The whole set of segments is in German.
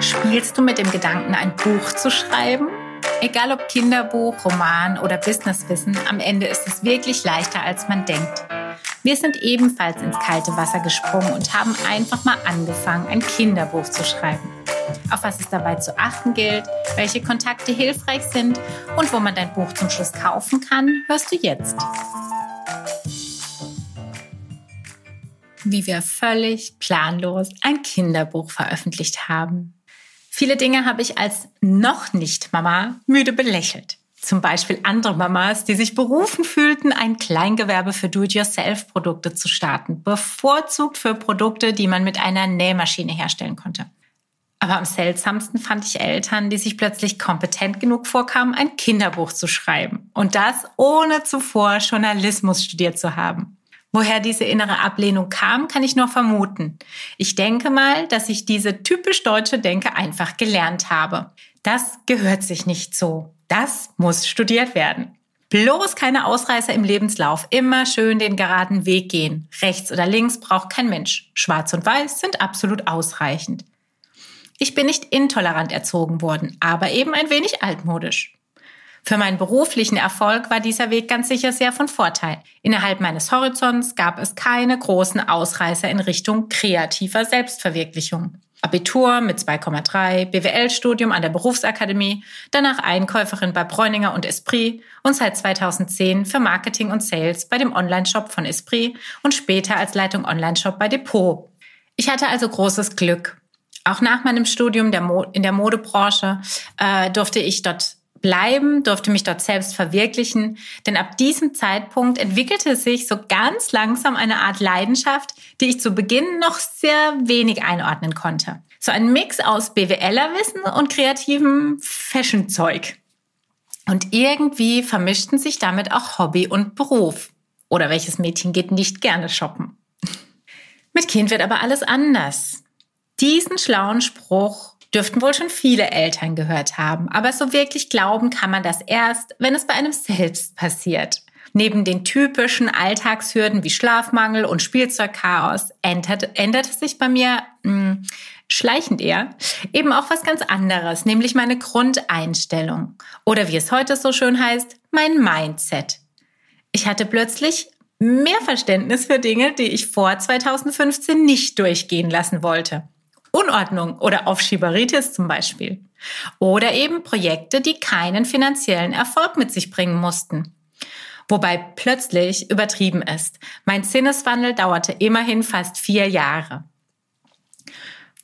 Spielst du mit dem Gedanken, ein Buch zu schreiben? Egal ob Kinderbuch, Roman oder Businesswissen, am Ende ist es wirklich leichter, als man denkt. Wir sind ebenfalls ins kalte Wasser gesprungen und haben einfach mal angefangen, ein Kinderbuch zu schreiben. Auf was es dabei zu achten gilt, welche Kontakte hilfreich sind und wo man dein Buch zum Schluss kaufen kann, hörst du jetzt. Wie wir völlig planlos ein Kinderbuch veröffentlicht haben. Viele Dinge habe ich als noch nicht Mama müde belächelt. Zum Beispiel andere Mamas, die sich berufen fühlten, ein Kleingewerbe für Do-it-yourself-Produkte zu starten, bevorzugt für Produkte, die man mit einer Nähmaschine herstellen konnte. Aber am seltsamsten fand ich Eltern, die sich plötzlich kompetent genug vorkamen, ein Kinderbuch zu schreiben. Und das ohne zuvor Journalismus studiert zu haben. Woher diese innere Ablehnung kam, kann ich nur vermuten. Ich denke mal, dass ich diese typisch deutsche Denke einfach gelernt habe. Das gehört sich nicht so. Das muss studiert werden. Bloß keine Ausreißer im Lebenslauf. Immer schön den geraden Weg gehen. Rechts oder links braucht kein Mensch. Schwarz und Weiß sind absolut ausreichend. Ich bin nicht intolerant erzogen worden, aber eben ein wenig altmodisch. Für meinen beruflichen Erfolg war dieser Weg ganz sicher sehr von Vorteil. Innerhalb meines Horizonts gab es keine großen Ausreißer in Richtung kreativer Selbstverwirklichung. Abitur mit 2,3, BWL-Studium an der Berufsakademie, danach Einkäuferin bei Bräuninger und Esprit und seit 2010 für Marketing und Sales bei dem Online-Shop von Esprit und später als Leitung Online-Shop bei Depot. Ich hatte also großes Glück. Auch nach meinem Studium der in der Modebranche äh, durfte ich dort bleiben, durfte mich dort selbst verwirklichen, denn ab diesem Zeitpunkt entwickelte sich so ganz langsam eine Art Leidenschaft, die ich zu Beginn noch sehr wenig einordnen konnte. So ein Mix aus BWLerwissen und kreativem Fashion-Zeug. Und irgendwie vermischten sich damit auch Hobby und Beruf. Oder welches Mädchen geht nicht gerne shoppen? Mit Kind wird aber alles anders. Diesen schlauen Spruch dürften wohl schon viele Eltern gehört haben. Aber so wirklich glauben kann man das erst, wenn es bei einem selbst passiert. Neben den typischen Alltagshürden wie Schlafmangel und Spielzeugchaos änderte, änderte sich bei mir mh, hm, schleichend eher eben auch was ganz anderes, nämlich meine Grundeinstellung oder wie es heute so schön heißt, mein Mindset. Ich hatte plötzlich mehr Verständnis für Dinge, die ich vor 2015 nicht durchgehen lassen wollte. Unordnung oder Aufschieberitis zum Beispiel. Oder eben Projekte, die keinen finanziellen Erfolg mit sich bringen mussten. Wobei plötzlich übertrieben ist. Mein Sinneswandel dauerte immerhin fast vier Jahre.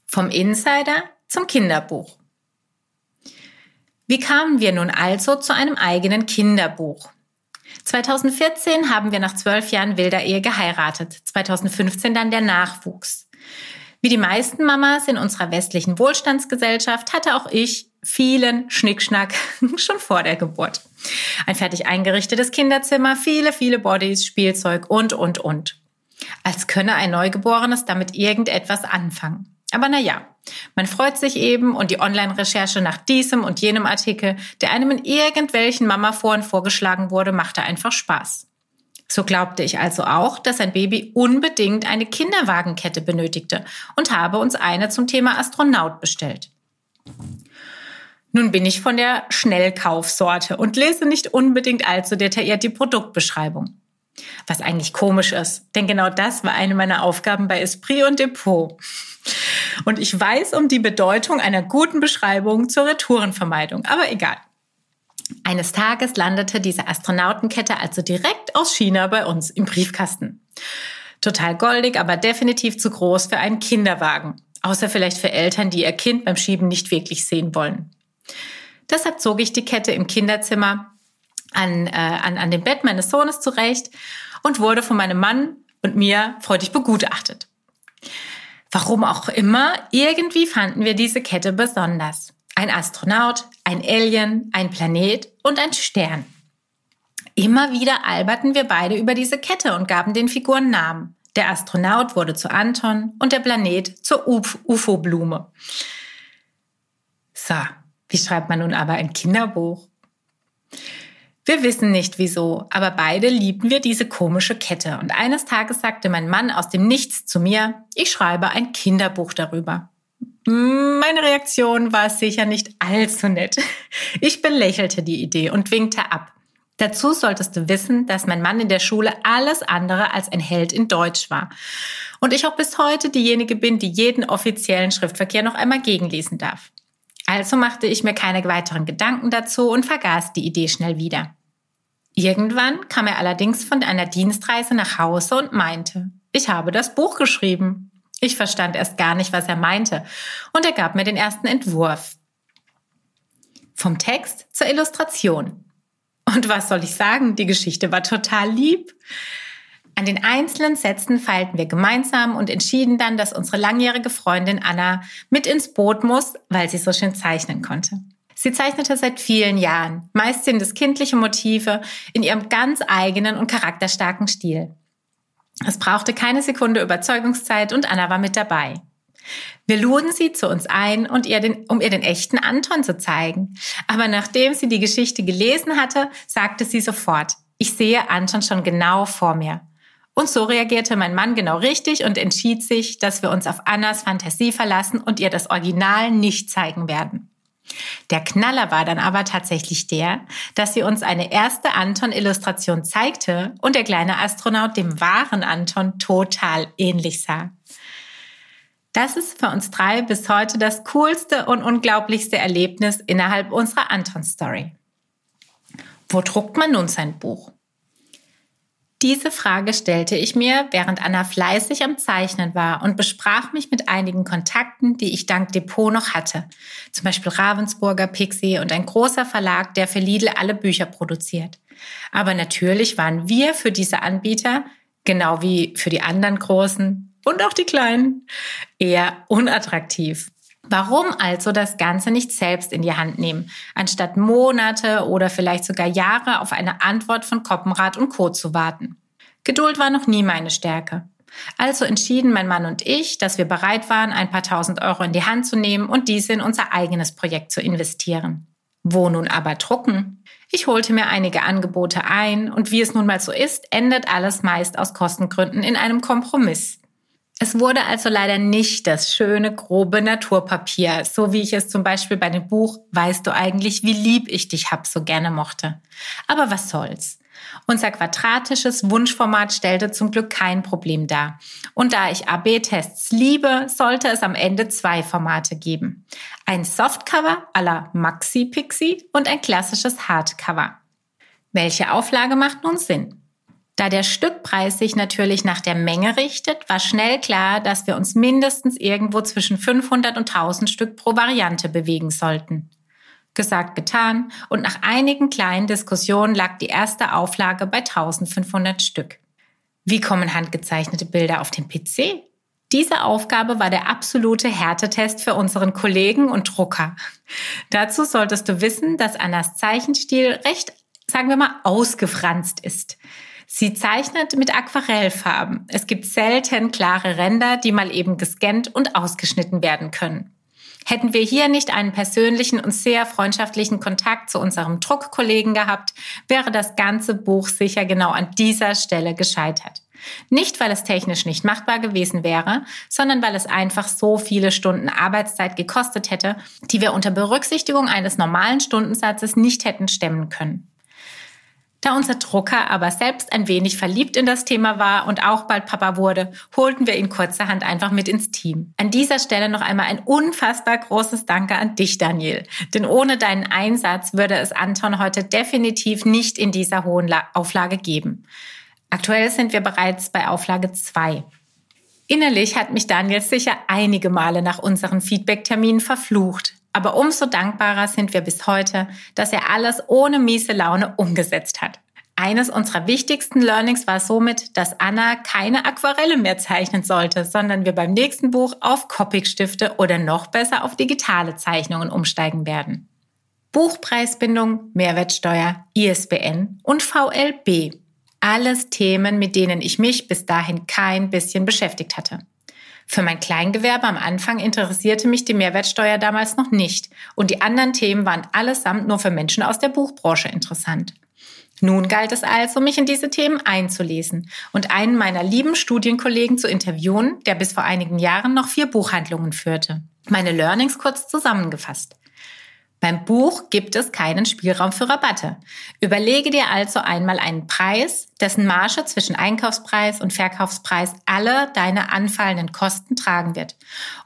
Vom Insider zum Kinderbuch. Wie kamen wir nun also zu einem eigenen Kinderbuch? 2014 haben wir nach zwölf Jahren wilder Ehe geheiratet, 2015 dann der Nachwuchs. Wie die meisten Mamas in unserer westlichen Wohlstandsgesellschaft hatte auch ich vielen Schnickschnack schon vor der Geburt. Ein fertig eingerichtetes Kinderzimmer, viele, viele Bodies, Spielzeug und, und, und. Als könne ein Neugeborenes damit irgendetwas anfangen. Aber na ja, man freut sich eben und die Online-Recherche nach diesem und jenem Artikel, der einem in irgendwelchen Mama-Foren vorgeschlagen wurde, machte einfach Spaß. So glaubte ich also auch, dass ein Baby unbedingt eine Kinderwagenkette benötigte und habe uns eine zum Thema Astronaut bestellt. Nun bin ich von der Schnellkaufsorte und lese nicht unbedingt allzu detailliert die Produktbeschreibung. Was eigentlich komisch ist, denn genau das war eine meiner Aufgaben bei Esprit und Depot. Und ich weiß um die Bedeutung einer guten Beschreibung zur Retourenvermeidung, aber egal. Eines Tages landete diese Astronautenkette also direkt aus China bei uns im Briefkasten. Total goldig, aber definitiv zu groß für einen Kinderwagen. Außer vielleicht für Eltern, die ihr Kind beim Schieben nicht wirklich sehen wollen. Deshalb zog ich die Kette im Kinderzimmer an, äh, an, an dem Bett meines Sohnes zurecht und wurde von meinem Mann und mir freudig begutachtet. Warum auch immer, irgendwie fanden wir diese Kette besonders. Ein Astronaut, ein Alien, ein Planet und ein Stern. Immer wieder alberten wir beide über diese Kette und gaben den Figuren Namen. Der Astronaut wurde zu Anton und der Planet zur UFO-Blume. So, wie schreibt man nun aber ein Kinderbuch? Wir wissen nicht wieso, aber beide liebten wir diese komische Kette. Und eines Tages sagte mein Mann aus dem Nichts zu mir, ich schreibe ein Kinderbuch darüber. Meine Reaktion war sicher nicht allzu nett. Ich belächelte die Idee und winkte ab. Dazu solltest du wissen, dass mein Mann in der Schule alles andere als ein Held in Deutsch war. Und ich auch bis heute diejenige bin, die jeden offiziellen Schriftverkehr noch einmal gegenlesen darf. Also machte ich mir keine weiteren Gedanken dazu und vergaß die Idee schnell wieder. Irgendwann kam er allerdings von einer Dienstreise nach Hause und meinte, ich habe das Buch geschrieben. Ich verstand erst gar nicht, was er meinte, und er gab mir den ersten Entwurf. Vom Text zur Illustration. Und was soll ich sagen, die Geschichte war total lieb. An den einzelnen Sätzen feilten wir gemeinsam und entschieden dann, dass unsere langjährige Freundin Anna mit ins Boot muss, weil sie so schön zeichnen konnte. Sie zeichnete seit vielen Jahren. Meist sind es kindliche Motive in ihrem ganz eigenen und charakterstarken Stil. Es brauchte keine Sekunde Überzeugungszeit und Anna war mit dabei. Wir luden sie zu uns ein, und ihr den, um ihr den echten Anton zu zeigen. Aber nachdem sie die Geschichte gelesen hatte, sagte sie sofort, ich sehe Anton schon genau vor mir. Und so reagierte mein Mann genau richtig und entschied sich, dass wir uns auf Annas Fantasie verlassen und ihr das Original nicht zeigen werden. Der Knaller war dann aber tatsächlich der, dass sie uns eine erste Anton-Illustration zeigte und der kleine Astronaut dem wahren Anton total ähnlich sah. Das ist für uns drei bis heute das coolste und unglaublichste Erlebnis innerhalb unserer Anton-Story. Wo druckt man nun sein Buch? Diese Frage stellte ich mir, während Anna fleißig am Zeichnen war und besprach mich mit einigen Kontakten, die ich dank Depot noch hatte. Zum Beispiel Ravensburger, Pixie und ein großer Verlag, der für Lidl alle Bücher produziert. Aber natürlich waren wir für diese Anbieter, genau wie für die anderen großen und auch die kleinen, eher unattraktiv. Warum also das Ganze nicht selbst in die Hand nehmen, anstatt Monate oder vielleicht sogar Jahre auf eine Antwort von Koppenrad und Co. zu warten? Geduld war noch nie meine Stärke. Also entschieden mein Mann und ich, dass wir bereit waren, ein paar tausend Euro in die Hand zu nehmen und diese in unser eigenes Projekt zu investieren. Wo nun aber drucken? Ich holte mir einige Angebote ein und wie es nun mal so ist, endet alles meist aus Kostengründen in einem Kompromiss. Es wurde also leider nicht das schöne, grobe Naturpapier, so wie ich es zum Beispiel bei dem Buch Weißt du eigentlich, wie lieb ich dich hab so gerne mochte. Aber was soll's? Unser quadratisches Wunschformat stellte zum Glück kein Problem dar. Und da ich AB-Tests liebe, sollte es am Ende zwei Formate geben. Ein Softcover à la Maxi Pixie und ein klassisches Hardcover. Welche Auflage macht nun Sinn? Da der Stückpreis sich natürlich nach der Menge richtet, war schnell klar, dass wir uns mindestens irgendwo zwischen 500 und 1000 Stück pro Variante bewegen sollten. Gesagt, getan und nach einigen kleinen Diskussionen lag die erste Auflage bei 1500 Stück. Wie kommen handgezeichnete Bilder auf den PC? Diese Aufgabe war der absolute Härtetest für unseren Kollegen und Drucker. Dazu solltest du wissen, dass Annas Zeichenstil recht, sagen wir mal, ausgefranst ist. Sie zeichnet mit Aquarellfarben. Es gibt selten klare Ränder, die mal eben gescannt und ausgeschnitten werden können. Hätten wir hier nicht einen persönlichen und sehr freundschaftlichen Kontakt zu unserem Druckkollegen gehabt, wäre das ganze Buch sicher genau an dieser Stelle gescheitert. Nicht, weil es technisch nicht machbar gewesen wäre, sondern weil es einfach so viele Stunden Arbeitszeit gekostet hätte, die wir unter Berücksichtigung eines normalen Stundensatzes nicht hätten stemmen können. Da unser Drucker aber selbst ein wenig verliebt in das Thema war und auch bald Papa wurde, holten wir ihn kurzerhand einfach mit ins Team. An dieser Stelle noch einmal ein unfassbar großes Danke an dich, Daniel. Denn ohne deinen Einsatz würde es Anton heute definitiv nicht in dieser hohen Auflage geben. Aktuell sind wir bereits bei Auflage 2. Innerlich hat mich Daniel sicher einige Male nach unseren Feedback-Terminen verflucht. Aber umso dankbarer sind wir bis heute, dass er alles ohne miese Laune umgesetzt hat. Eines unserer wichtigsten Learnings war somit, dass Anna keine Aquarelle mehr zeichnen sollte, sondern wir beim nächsten Buch auf Copic-Stifte oder noch besser auf digitale Zeichnungen umsteigen werden. Buchpreisbindung, Mehrwertsteuer, ISBN und VLB. Alles Themen, mit denen ich mich bis dahin kein bisschen beschäftigt hatte. Für mein Kleingewerbe am Anfang interessierte mich die Mehrwertsteuer damals noch nicht und die anderen Themen waren allesamt nur für Menschen aus der Buchbranche interessant. Nun galt es also, mich in diese Themen einzulesen und einen meiner lieben Studienkollegen zu interviewen, der bis vor einigen Jahren noch vier Buchhandlungen führte. Meine Learnings kurz zusammengefasst. Beim Buch gibt es keinen Spielraum für Rabatte. Überlege dir also einmal einen Preis, dessen Marge zwischen Einkaufspreis und Verkaufspreis alle deine anfallenden Kosten tragen wird.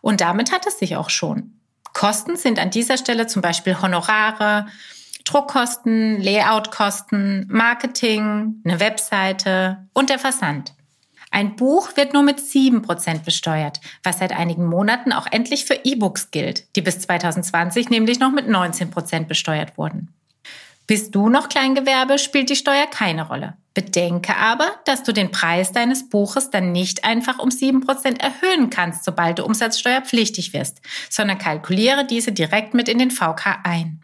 Und damit hat es sich auch schon. Kosten sind an dieser Stelle zum Beispiel Honorare, Druckkosten, Layoutkosten, Marketing, eine Webseite und der Versand. Ein Buch wird nur mit 7% besteuert, was seit einigen Monaten auch endlich für E-Books gilt, die bis 2020 nämlich noch mit 19% besteuert wurden. Bist du noch Kleingewerbe, spielt die Steuer keine Rolle. Bedenke aber, dass du den Preis deines Buches dann nicht einfach um 7% erhöhen kannst, sobald du umsatzsteuerpflichtig wirst, sondern kalkuliere diese direkt mit in den VK ein.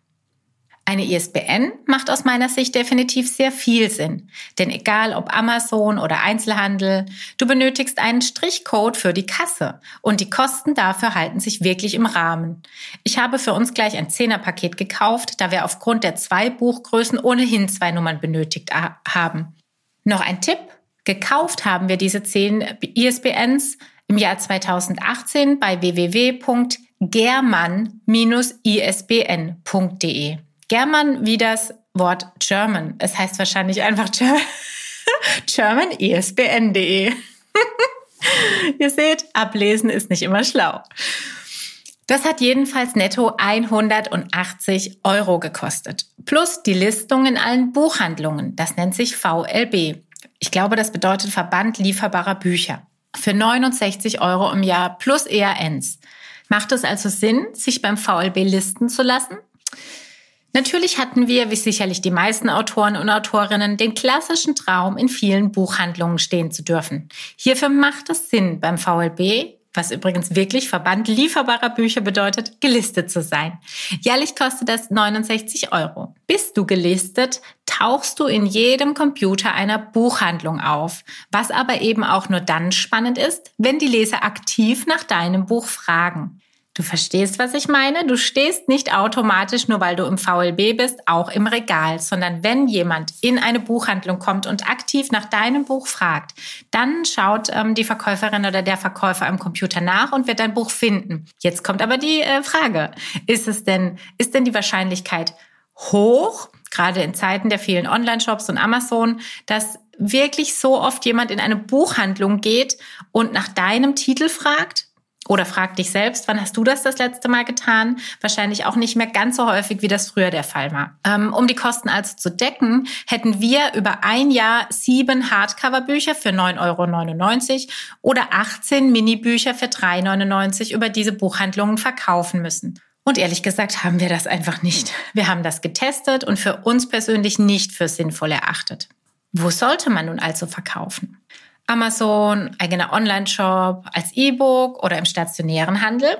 Eine ISBN macht aus meiner Sicht definitiv sehr viel Sinn. Denn egal ob Amazon oder Einzelhandel, du benötigst einen Strichcode für die Kasse und die Kosten dafür halten sich wirklich im Rahmen. Ich habe für uns gleich ein Zehnerpaket gekauft, da wir aufgrund der zwei Buchgrößen ohnehin zwei Nummern benötigt haben. Noch ein Tipp. Gekauft haben wir diese zehn ISBNs im Jahr 2018 bei www.german-isbn.de. German wie das Wort German. Es heißt wahrscheinlich einfach German isbn.de. Ihr seht, ablesen ist nicht immer schlau. Das hat jedenfalls netto 180 Euro gekostet. Plus die Listung in allen Buchhandlungen. Das nennt sich VLB. Ich glaube, das bedeutet Verband lieferbarer Bücher. Für 69 Euro im Jahr plus ERNs. Macht es also Sinn, sich beim VLB listen zu lassen? Natürlich hatten wir, wie sicherlich die meisten Autoren und Autorinnen, den klassischen Traum, in vielen Buchhandlungen stehen zu dürfen. Hierfür macht es Sinn, beim VLB, was übrigens wirklich Verband lieferbarer Bücher bedeutet, gelistet zu sein. Jährlich kostet das 69 Euro. Bist du gelistet, tauchst du in jedem Computer einer Buchhandlung auf, was aber eben auch nur dann spannend ist, wenn die Leser aktiv nach deinem Buch fragen. Du verstehst, was ich meine? Du stehst nicht automatisch, nur weil du im VLB bist, auch im Regal, sondern wenn jemand in eine Buchhandlung kommt und aktiv nach deinem Buch fragt, dann schaut ähm, die Verkäuferin oder der Verkäufer am Computer nach und wird dein Buch finden. Jetzt kommt aber die äh, Frage, ist es denn, ist denn die Wahrscheinlichkeit hoch, gerade in Zeiten der vielen Online-Shops und Amazon, dass wirklich so oft jemand in eine Buchhandlung geht und nach deinem Titel fragt? Oder frag dich selbst, wann hast du das das letzte Mal getan? Wahrscheinlich auch nicht mehr ganz so häufig, wie das früher der Fall war. Ähm, um die Kosten also zu decken, hätten wir über ein Jahr sieben Hardcover-Bücher für 9,99 Euro oder 18 Minibücher für 3,99 Euro über diese Buchhandlungen verkaufen müssen. Und ehrlich gesagt haben wir das einfach nicht. Wir haben das getestet und für uns persönlich nicht für sinnvoll erachtet. Wo sollte man nun also verkaufen? Amazon, eigener Online-Shop, als E-Book oder im stationären Handel.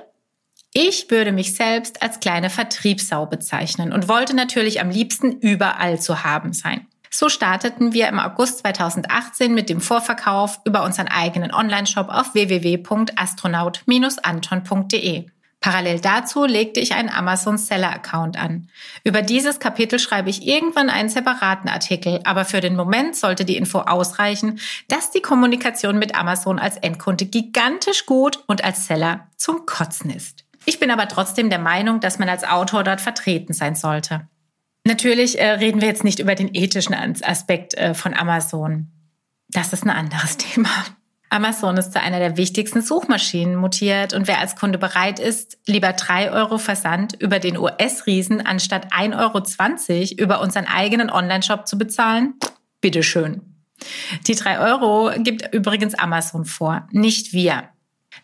Ich würde mich selbst als kleine Vertriebssau bezeichnen und wollte natürlich am liebsten überall zu haben sein. So starteten wir im August 2018 mit dem Vorverkauf über unseren eigenen Online-Shop auf www.astronaut-anton.de. Parallel dazu legte ich einen Amazon Seller Account an. Über dieses Kapitel schreibe ich irgendwann einen separaten Artikel, aber für den Moment sollte die Info ausreichen, dass die Kommunikation mit Amazon als Endkunde gigantisch gut und als Seller zum Kotzen ist. Ich bin aber trotzdem der Meinung, dass man als Autor dort vertreten sein sollte. Natürlich äh, reden wir jetzt nicht über den ethischen Aspekt äh, von Amazon. Das ist ein anderes Thema. Amazon ist zu einer der wichtigsten Suchmaschinen mutiert und wer als Kunde bereit ist, lieber drei Euro Versand über den US-Riesen anstatt 1,20 Euro über unseren eigenen Online-Shop zu bezahlen, bitteschön. Die drei Euro gibt übrigens Amazon vor, nicht wir.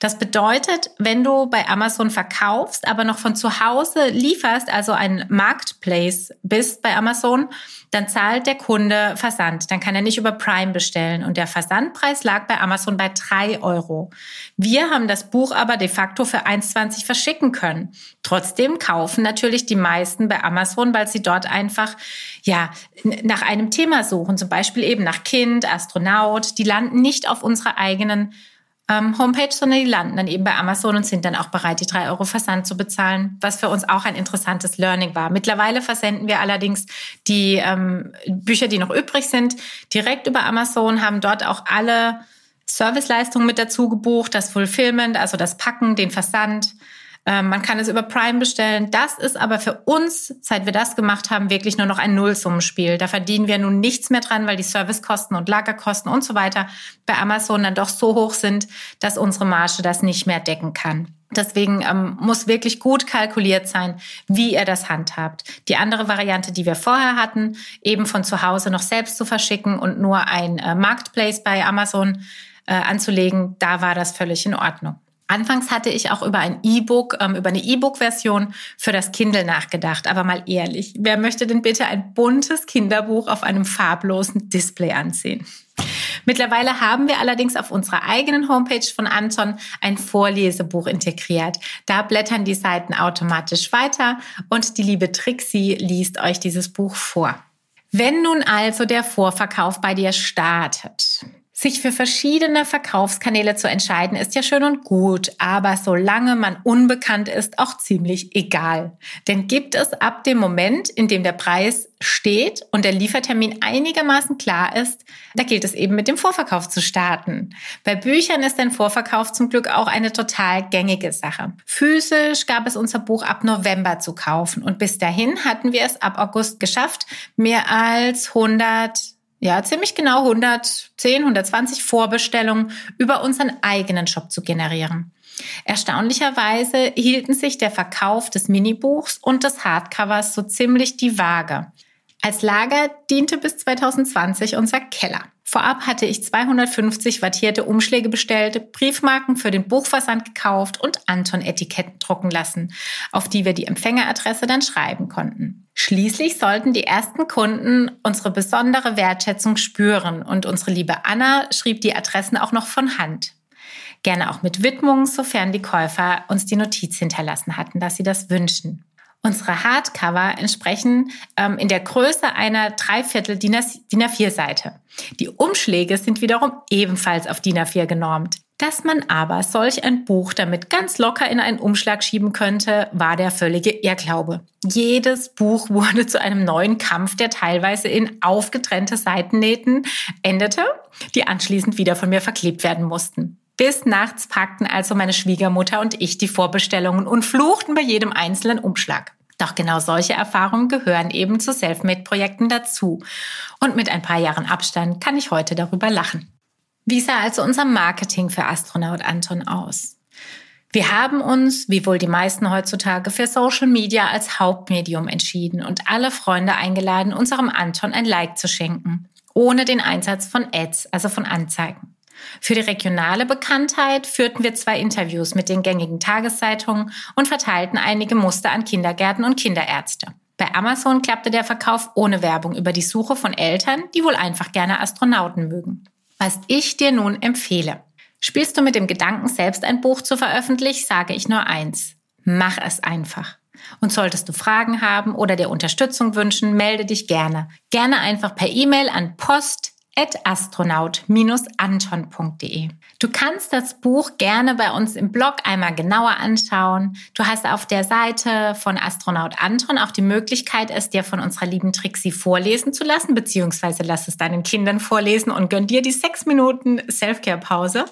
Das bedeutet, wenn du bei Amazon verkaufst, aber noch von zu Hause lieferst, also ein Marketplace bist bei Amazon, dann zahlt der Kunde Versand. Dann kann er nicht über Prime bestellen. Und der Versandpreis lag bei Amazon bei drei Euro. Wir haben das Buch aber de facto für 1,20 verschicken können. Trotzdem kaufen natürlich die meisten bei Amazon, weil sie dort einfach, ja, nach einem Thema suchen. Zum Beispiel eben nach Kind, Astronaut. Die landen nicht auf unserer eigenen ähm, Homepage, sondern die landen dann eben bei Amazon und sind dann auch bereit, die drei Euro Versand zu bezahlen, was für uns auch ein interessantes Learning war. Mittlerweile versenden wir allerdings die ähm, Bücher, die noch übrig sind, direkt über Amazon, haben dort auch alle Serviceleistungen mit dazu gebucht, das Fulfillment, also das Packen, den Versand, ähm, man kann es über Prime bestellen. Das ist aber für uns, seit wir das gemacht haben, wirklich nur noch ein Nullsummenspiel. Da verdienen wir nun nichts mehr dran, weil die Servicekosten und Lagerkosten und so weiter bei Amazon dann doch so hoch sind, dass unsere Marge das nicht mehr decken kann. Deswegen ähm, muss wirklich gut kalkuliert sein, wie ihr das handhabt. Die andere Variante, die wir vorher hatten, eben von zu Hause noch selbst zu verschicken und nur ein äh, Marketplace bei Amazon äh, anzulegen, da war das völlig in Ordnung. Anfangs hatte ich auch über ein E-Book, ähm, über eine E-Book-Version für das Kindle nachgedacht. Aber mal ehrlich, wer möchte denn bitte ein buntes Kinderbuch auf einem farblosen Display ansehen? Mittlerweile haben wir allerdings auf unserer eigenen Homepage von Anton ein Vorlesebuch integriert. Da blättern die Seiten automatisch weiter und die liebe Trixie liest euch dieses Buch vor. Wenn nun also der Vorverkauf bei dir startet, sich für verschiedene Verkaufskanäle zu entscheiden, ist ja schön und gut, aber solange man unbekannt ist, auch ziemlich egal. Denn gibt es ab dem Moment, in dem der Preis steht und der Liefertermin einigermaßen klar ist, da gilt es eben mit dem Vorverkauf zu starten. Bei Büchern ist ein Vorverkauf zum Glück auch eine total gängige Sache. Physisch gab es unser Buch ab November zu kaufen und bis dahin hatten wir es ab August geschafft, mehr als 100 ja, ziemlich genau 110, 120 Vorbestellungen über unseren eigenen Shop zu generieren. Erstaunlicherweise hielten sich der Verkauf des Minibuchs und des Hardcovers so ziemlich die Waage. Als Lager diente bis 2020 unser Keller. Vorab hatte ich 250 wattierte Umschläge bestellt, Briefmarken für den Buchversand gekauft und Anton-Etiketten drucken lassen, auf die wir die Empfängeradresse dann schreiben konnten. Schließlich sollten die ersten Kunden unsere besondere Wertschätzung spüren und unsere liebe Anna schrieb die Adressen auch noch von Hand. Gerne auch mit Widmung, sofern die Käufer uns die Notiz hinterlassen hatten, dass sie das wünschen. Unsere Hardcover entsprechen ähm, in der Größe einer Dreiviertel DIN A4-Seite. Die Umschläge sind wiederum ebenfalls auf DIN A4 genormt. Dass man aber solch ein Buch damit ganz locker in einen Umschlag schieben könnte, war der völlige Irrglaube. Jedes Buch wurde zu einem neuen Kampf, der teilweise in aufgetrennte Seitennähten endete, die anschließend wieder von mir verklebt werden mussten. Bis nachts packten also meine Schwiegermutter und ich die Vorbestellungen und fluchten bei jedem einzelnen Umschlag. Doch genau solche Erfahrungen gehören eben zu Selfmade-Projekten dazu. Und mit ein paar Jahren Abstand kann ich heute darüber lachen. Wie sah also unser Marketing für Astronaut Anton aus? Wir haben uns, wie wohl die meisten heutzutage, für Social Media als Hauptmedium entschieden und alle Freunde eingeladen, unserem Anton ein Like zu schenken, ohne den Einsatz von Ads, also von Anzeigen. Für die regionale Bekanntheit führten wir zwei Interviews mit den gängigen Tageszeitungen und verteilten einige Muster an Kindergärten und Kinderärzte. Bei Amazon klappte der Verkauf ohne Werbung über die Suche von Eltern, die wohl einfach gerne Astronauten mögen. Was ich dir nun empfehle. Spielst du mit dem Gedanken, selbst ein Buch zu veröffentlichen, sage ich nur eins. Mach es einfach. Und solltest du Fragen haben oder dir Unterstützung wünschen, melde dich gerne. Gerne einfach per E-Mail an post astronaut-anton.de. Du kannst das Buch gerne bei uns im Blog einmal genauer anschauen. Du hast auf der Seite von Astronaut Anton auch die Möglichkeit, es dir von unserer lieben Trixie vorlesen zu lassen, beziehungsweise lass es deinen Kindern vorlesen und gönn dir die sechs Minuten Selfcare-Pause.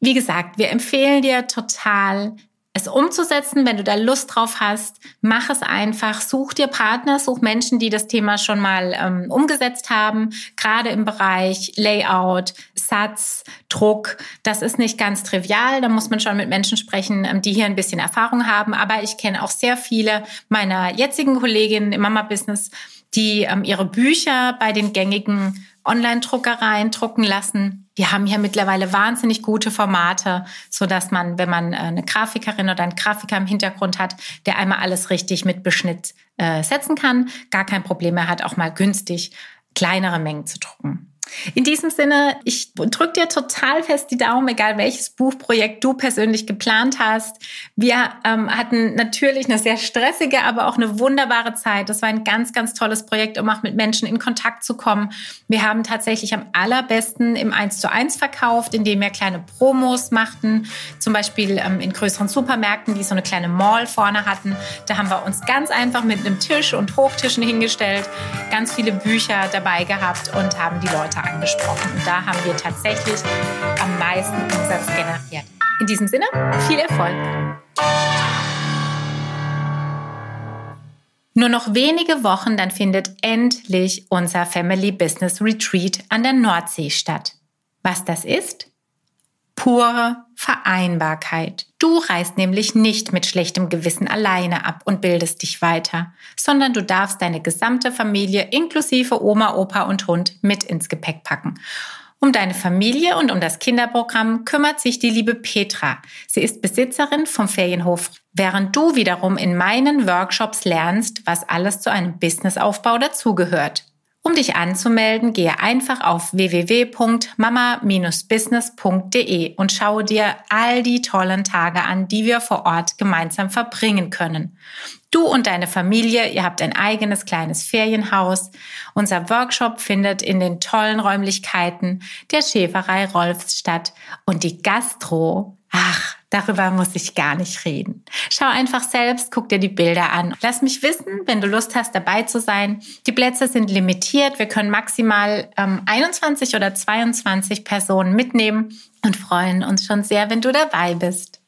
Wie gesagt, wir empfehlen dir total, es umzusetzen, wenn du da Lust drauf hast, mach es einfach. Such dir Partner, such Menschen, die das Thema schon mal ähm, umgesetzt haben, gerade im Bereich Layout, Satz, Druck. Das ist nicht ganz trivial. Da muss man schon mit Menschen sprechen, ähm, die hier ein bisschen Erfahrung haben. Aber ich kenne auch sehr viele meiner jetzigen Kolleginnen im Mama-Business, die ähm, ihre Bücher bei den gängigen Online-Druckereien drucken lassen. Die haben hier mittlerweile wahnsinnig gute Formate, so dass man, wenn man äh, eine Grafikerin oder einen Grafiker im Hintergrund hat, der einmal alles richtig mit Beschnitt äh, setzen kann, gar kein Problem mehr hat, auch mal günstig kleinere Mengen zu drucken. In diesem Sinne, ich drücke dir total fest die Daumen, egal welches Buchprojekt du persönlich geplant hast. Wir ähm, hatten natürlich eine sehr stressige, aber auch eine wunderbare Zeit. Das war ein ganz, ganz tolles Projekt, um auch mit Menschen in Kontakt zu kommen. Wir haben tatsächlich am allerbesten im 1 zu 1 verkauft, indem wir kleine Promos machten, zum Beispiel ähm, in größeren Supermärkten, die so eine kleine Mall vorne hatten. Da haben wir uns ganz einfach mit einem Tisch und Hochtischen hingestellt, ganz viele Bücher dabei gehabt und haben die Leute angesprochen. Und da haben wir tatsächlich am meisten Umsatz generiert. In diesem Sinne, viel Erfolg! Nur noch wenige Wochen, dann findet endlich unser Family Business Retreat an der Nordsee statt. Was das ist? Pure Vereinbarkeit. Du reist nämlich nicht mit schlechtem Gewissen alleine ab und bildest dich weiter, sondern du darfst deine gesamte Familie inklusive Oma, Opa und Hund mit ins Gepäck packen. Um deine Familie und um das Kinderprogramm kümmert sich die liebe Petra. Sie ist Besitzerin vom Ferienhof, während du wiederum in meinen Workshops lernst, was alles zu einem Businessaufbau dazugehört. Um dich anzumelden, gehe einfach auf www.mama-business.de und schaue dir all die tollen Tage an, die wir vor Ort gemeinsam verbringen können. Du und deine Familie, ihr habt ein eigenes kleines Ferienhaus. Unser Workshop findet in den tollen Räumlichkeiten der Schäferei Rolfs statt und die Gastro. Ach, Darüber muss ich gar nicht reden. Schau einfach selbst, guck dir die Bilder an. Lass mich wissen, wenn du Lust hast, dabei zu sein. Die Plätze sind limitiert. Wir können maximal ähm, 21 oder 22 Personen mitnehmen und freuen uns schon sehr, wenn du dabei bist.